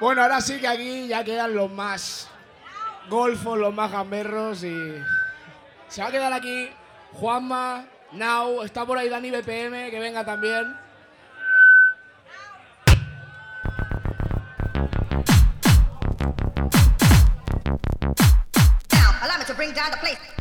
Bueno, ahora sí que aquí ya quedan los más golfos, los más gamberros y se va a quedar aquí Juanma, Now, está por ahí Dani BPM, que venga también. Allow me to bring down the place.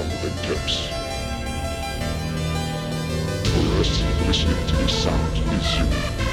tumbling depths. The listening to this sound is you.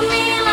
to me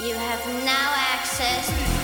You have now access.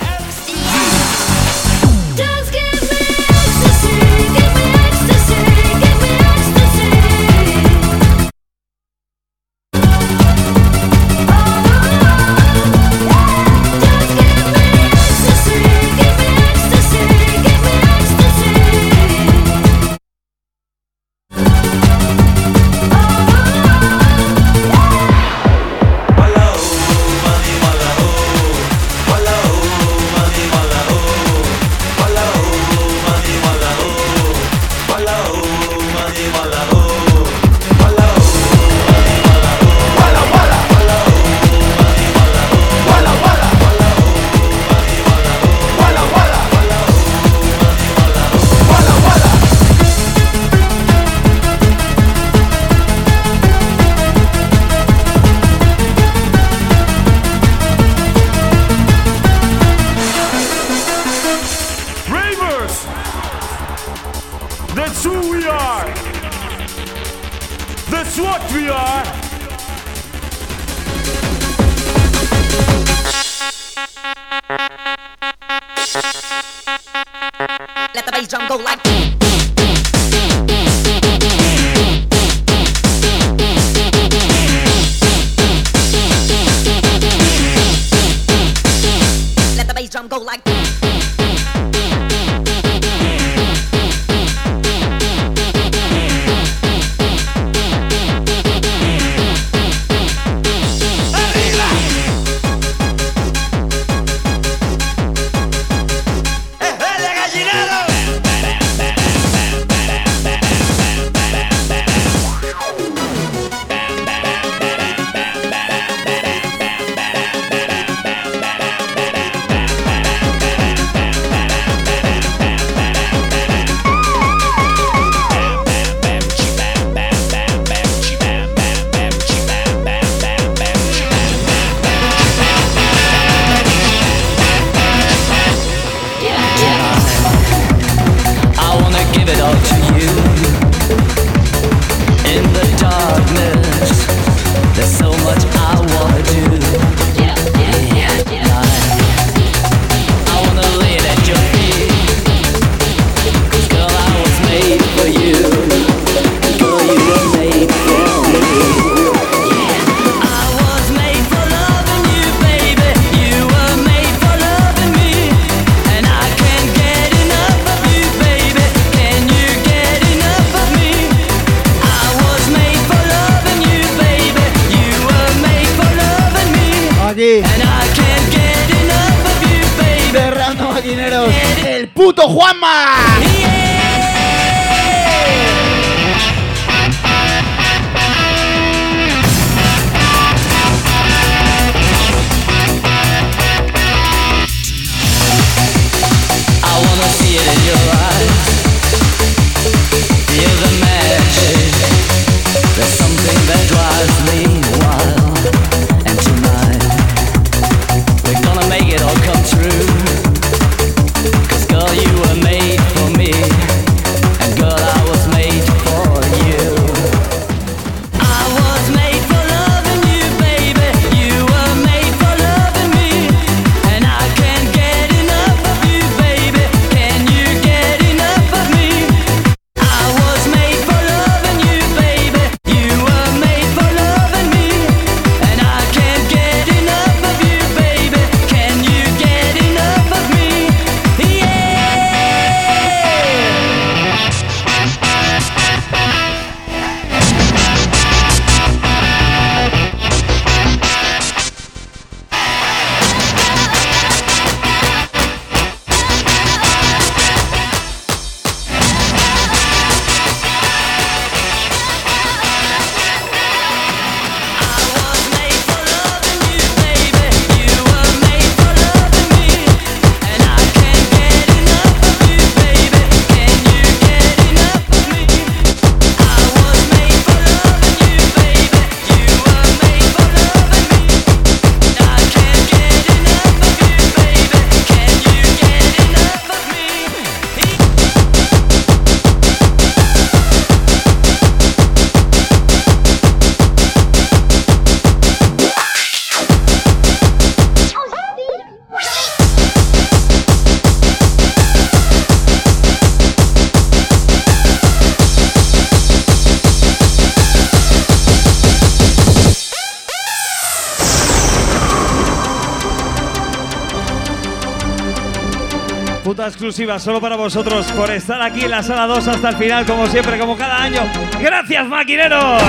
Solo para vosotros por estar aquí en la sala 2 hasta el final, como siempre, como cada año. ¡Gracias, maquineros!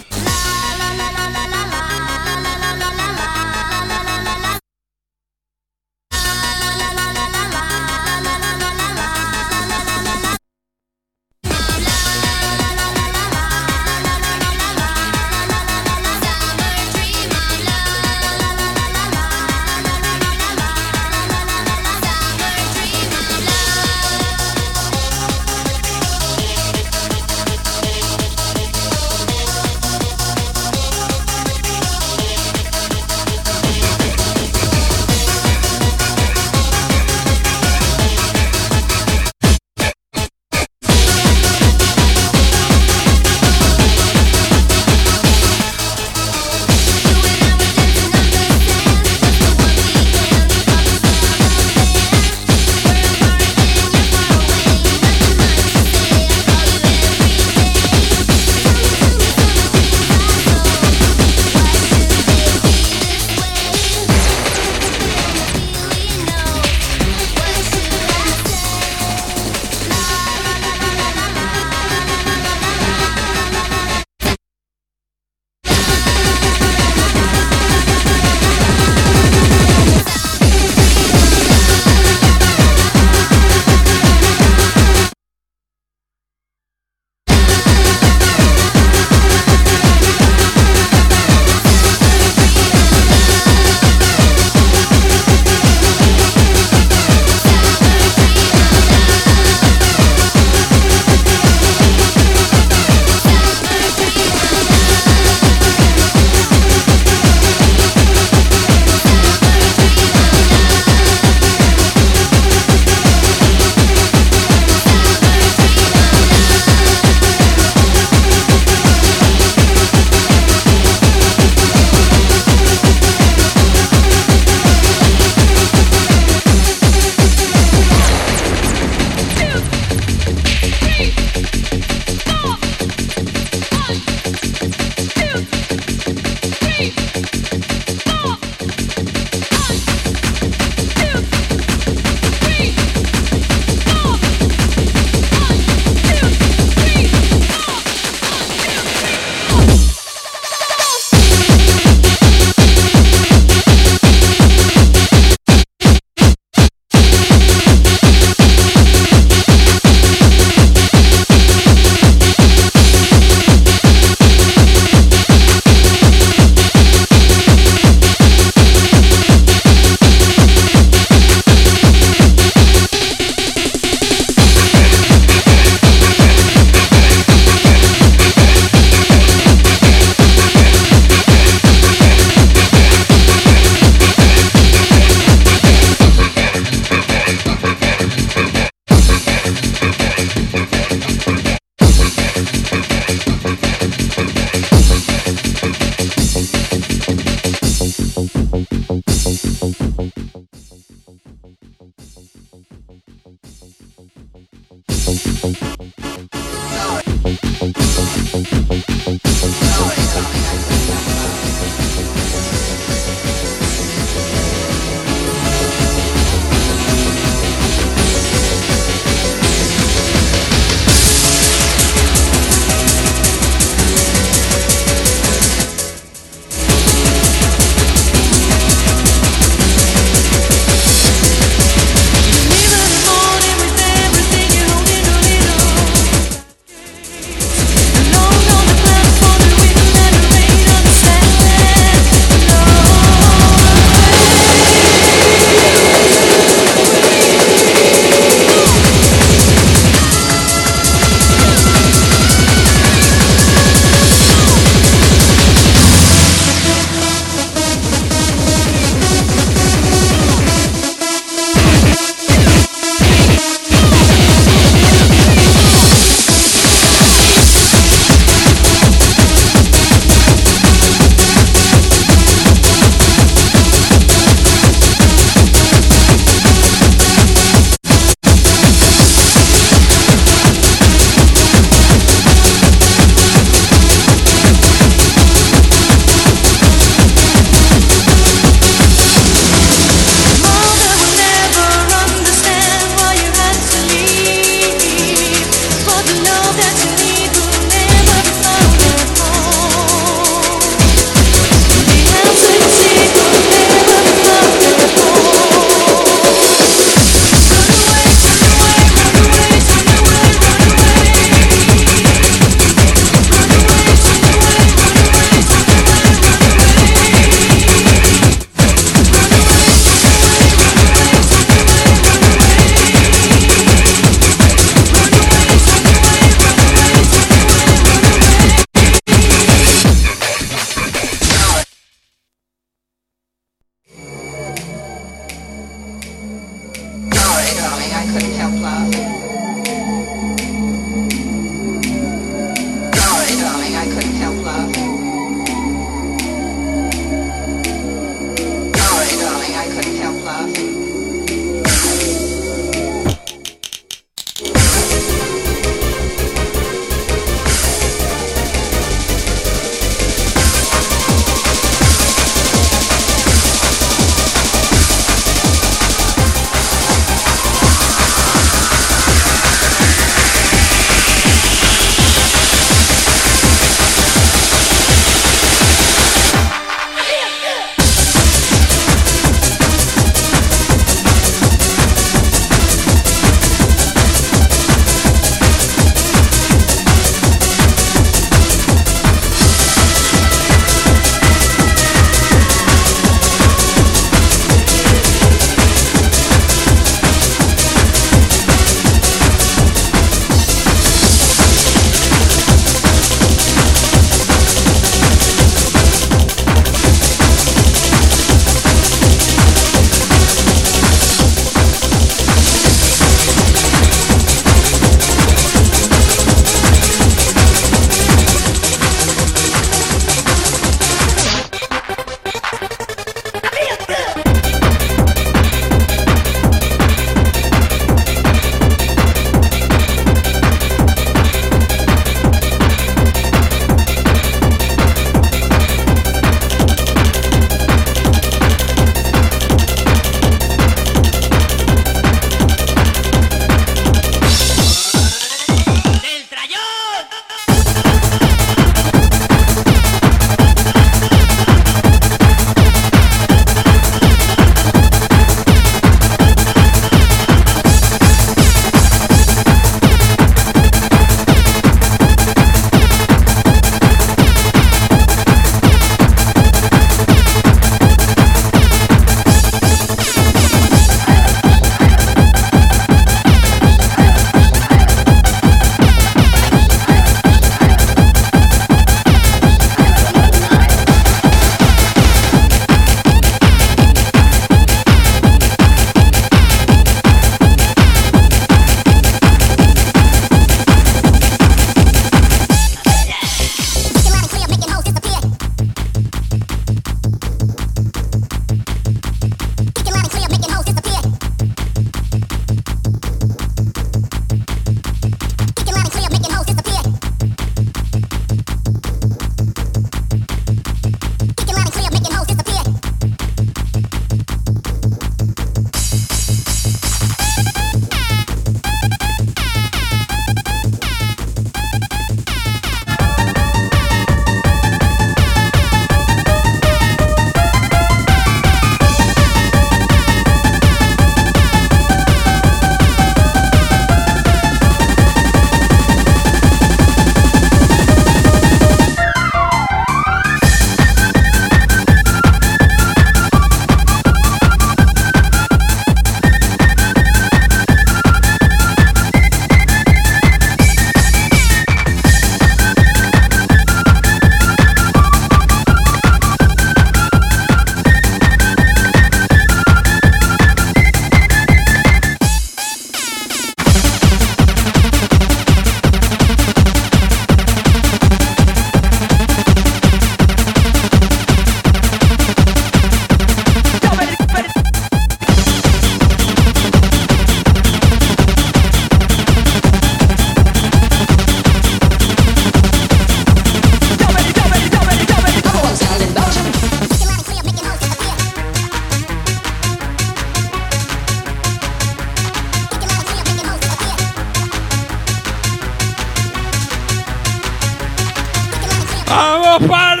para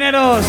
arriba,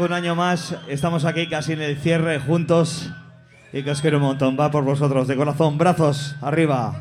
un año más estamos aquí casi en el cierre juntos y que os quiero un montón. Va por vosotros de corazón, brazos arriba.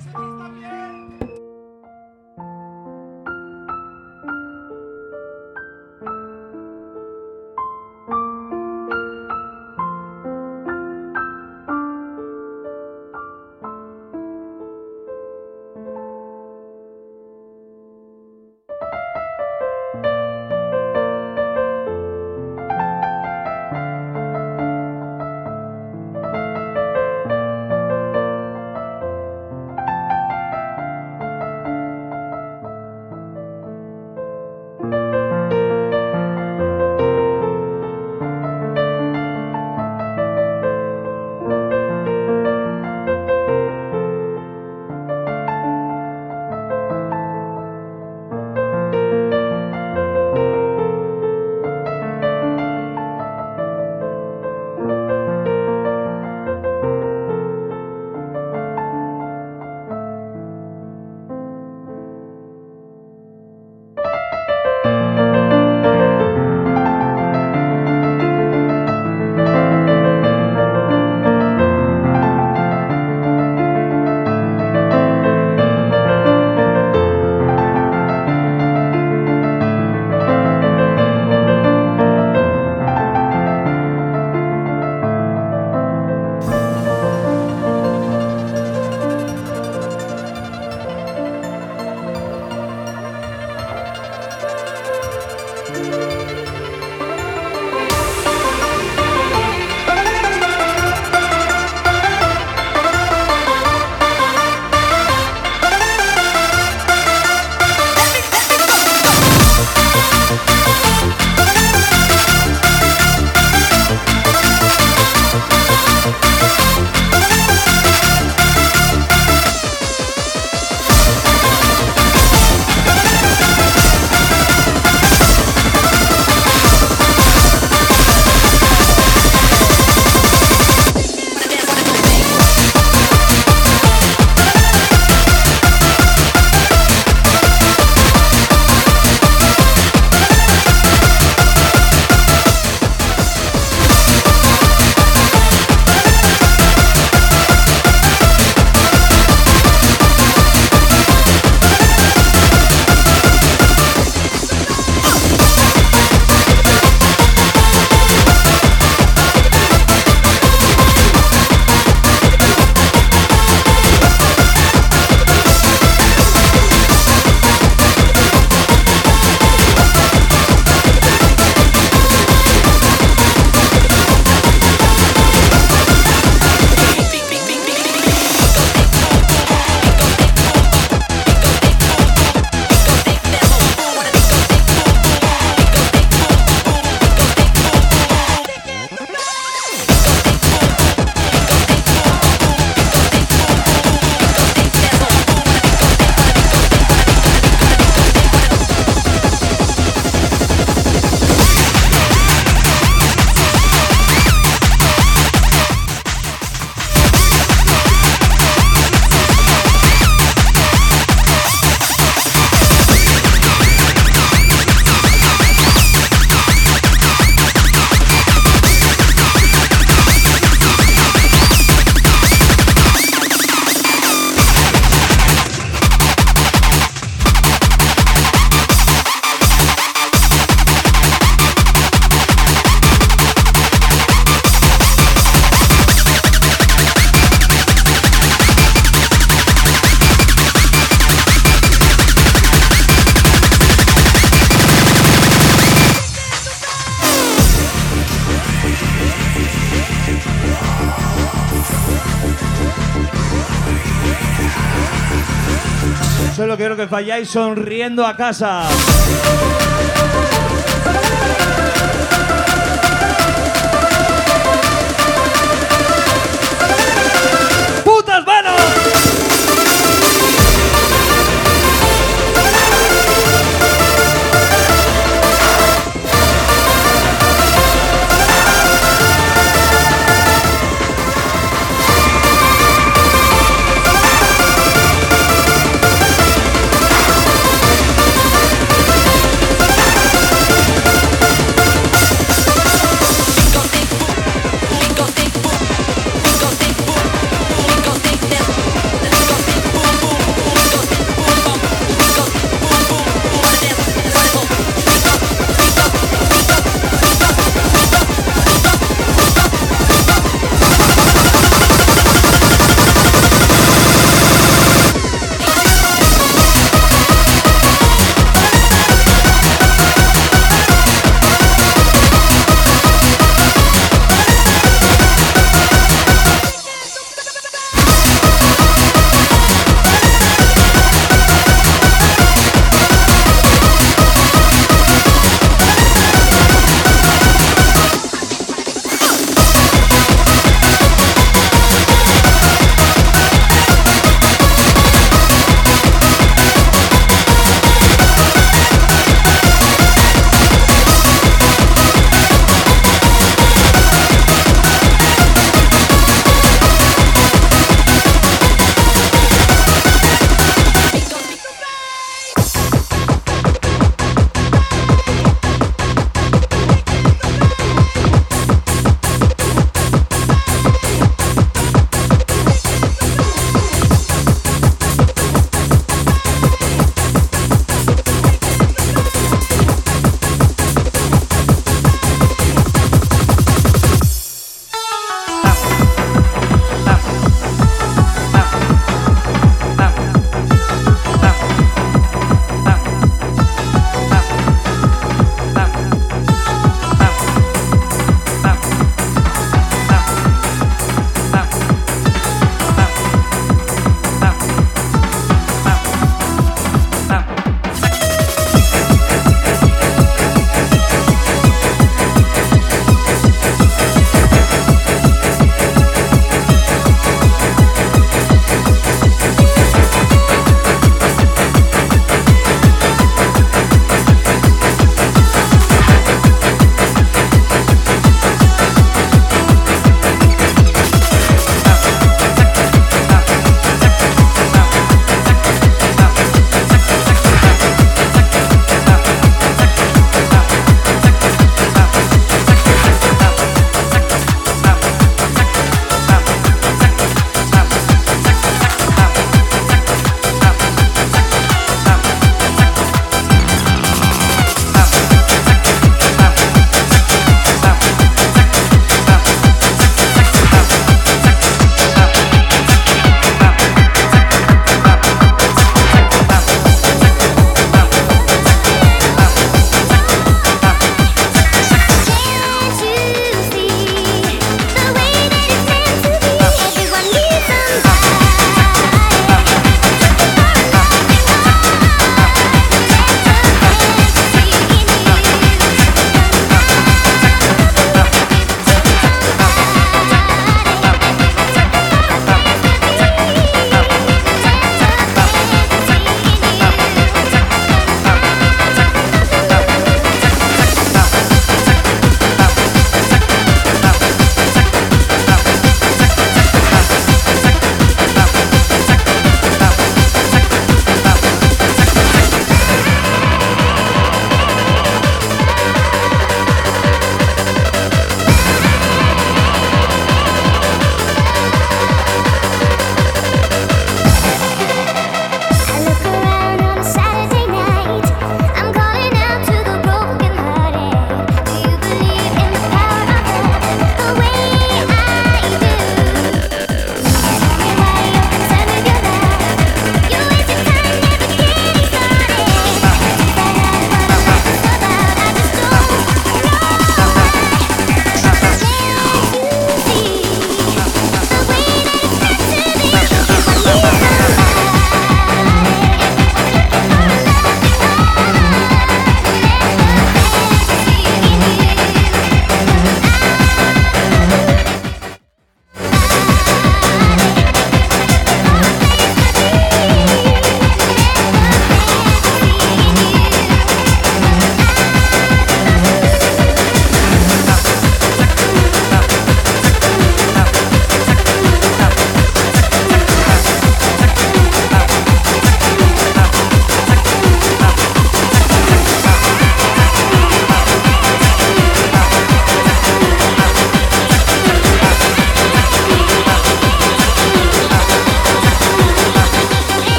vayáis sonriendo a casa.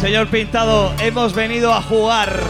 Señor Pintado, hemos venido a jugar.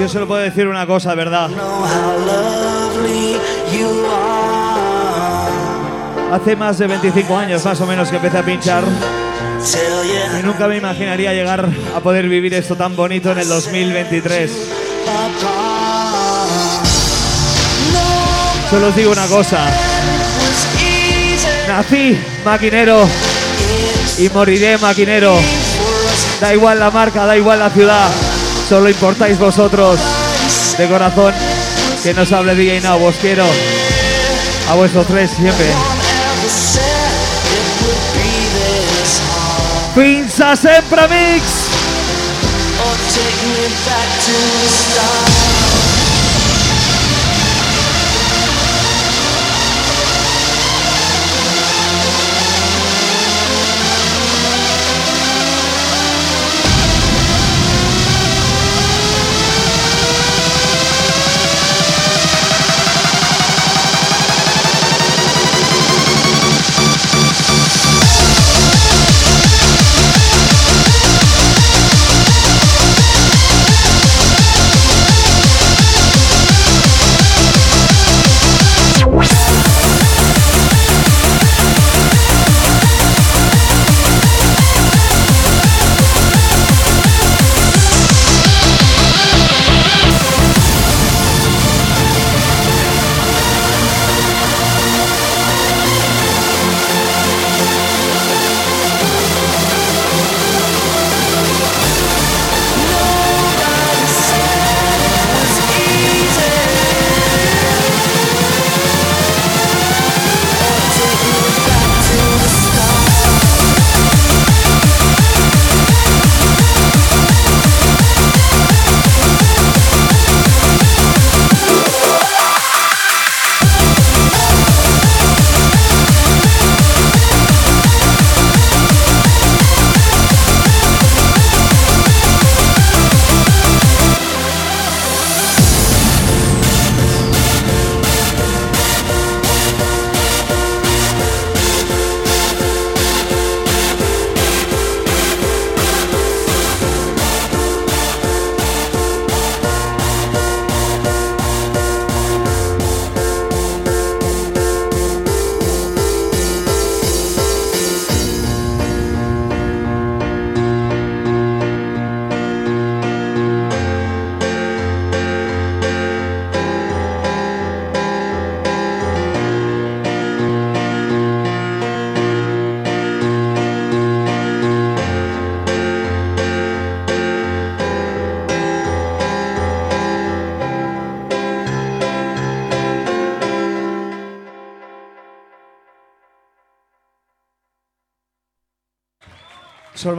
Yo solo puedo decir una cosa, ¿verdad? Hace más de 25 años más o menos que empecé a pinchar y nunca me imaginaría llegar a poder vivir esto tan bonito en el 2023. Solo os digo una cosa. Nací maquinero y moriré maquinero. Da igual la marca, da igual la ciudad. Solo importáis vosotros. De corazón, que nos hable DJ Now. Os quiero. A vuestros tres siempre. ever said it would be this hard. Pinza sempre mix.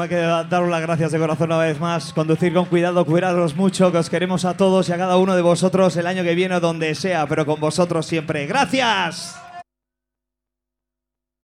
Queda daros las gracias de corazón una vez más. Conducir con cuidado, cuidaros mucho, que os queremos a todos y a cada uno de vosotros el año que viene o donde sea, pero con vosotros siempre. ¡Gracias!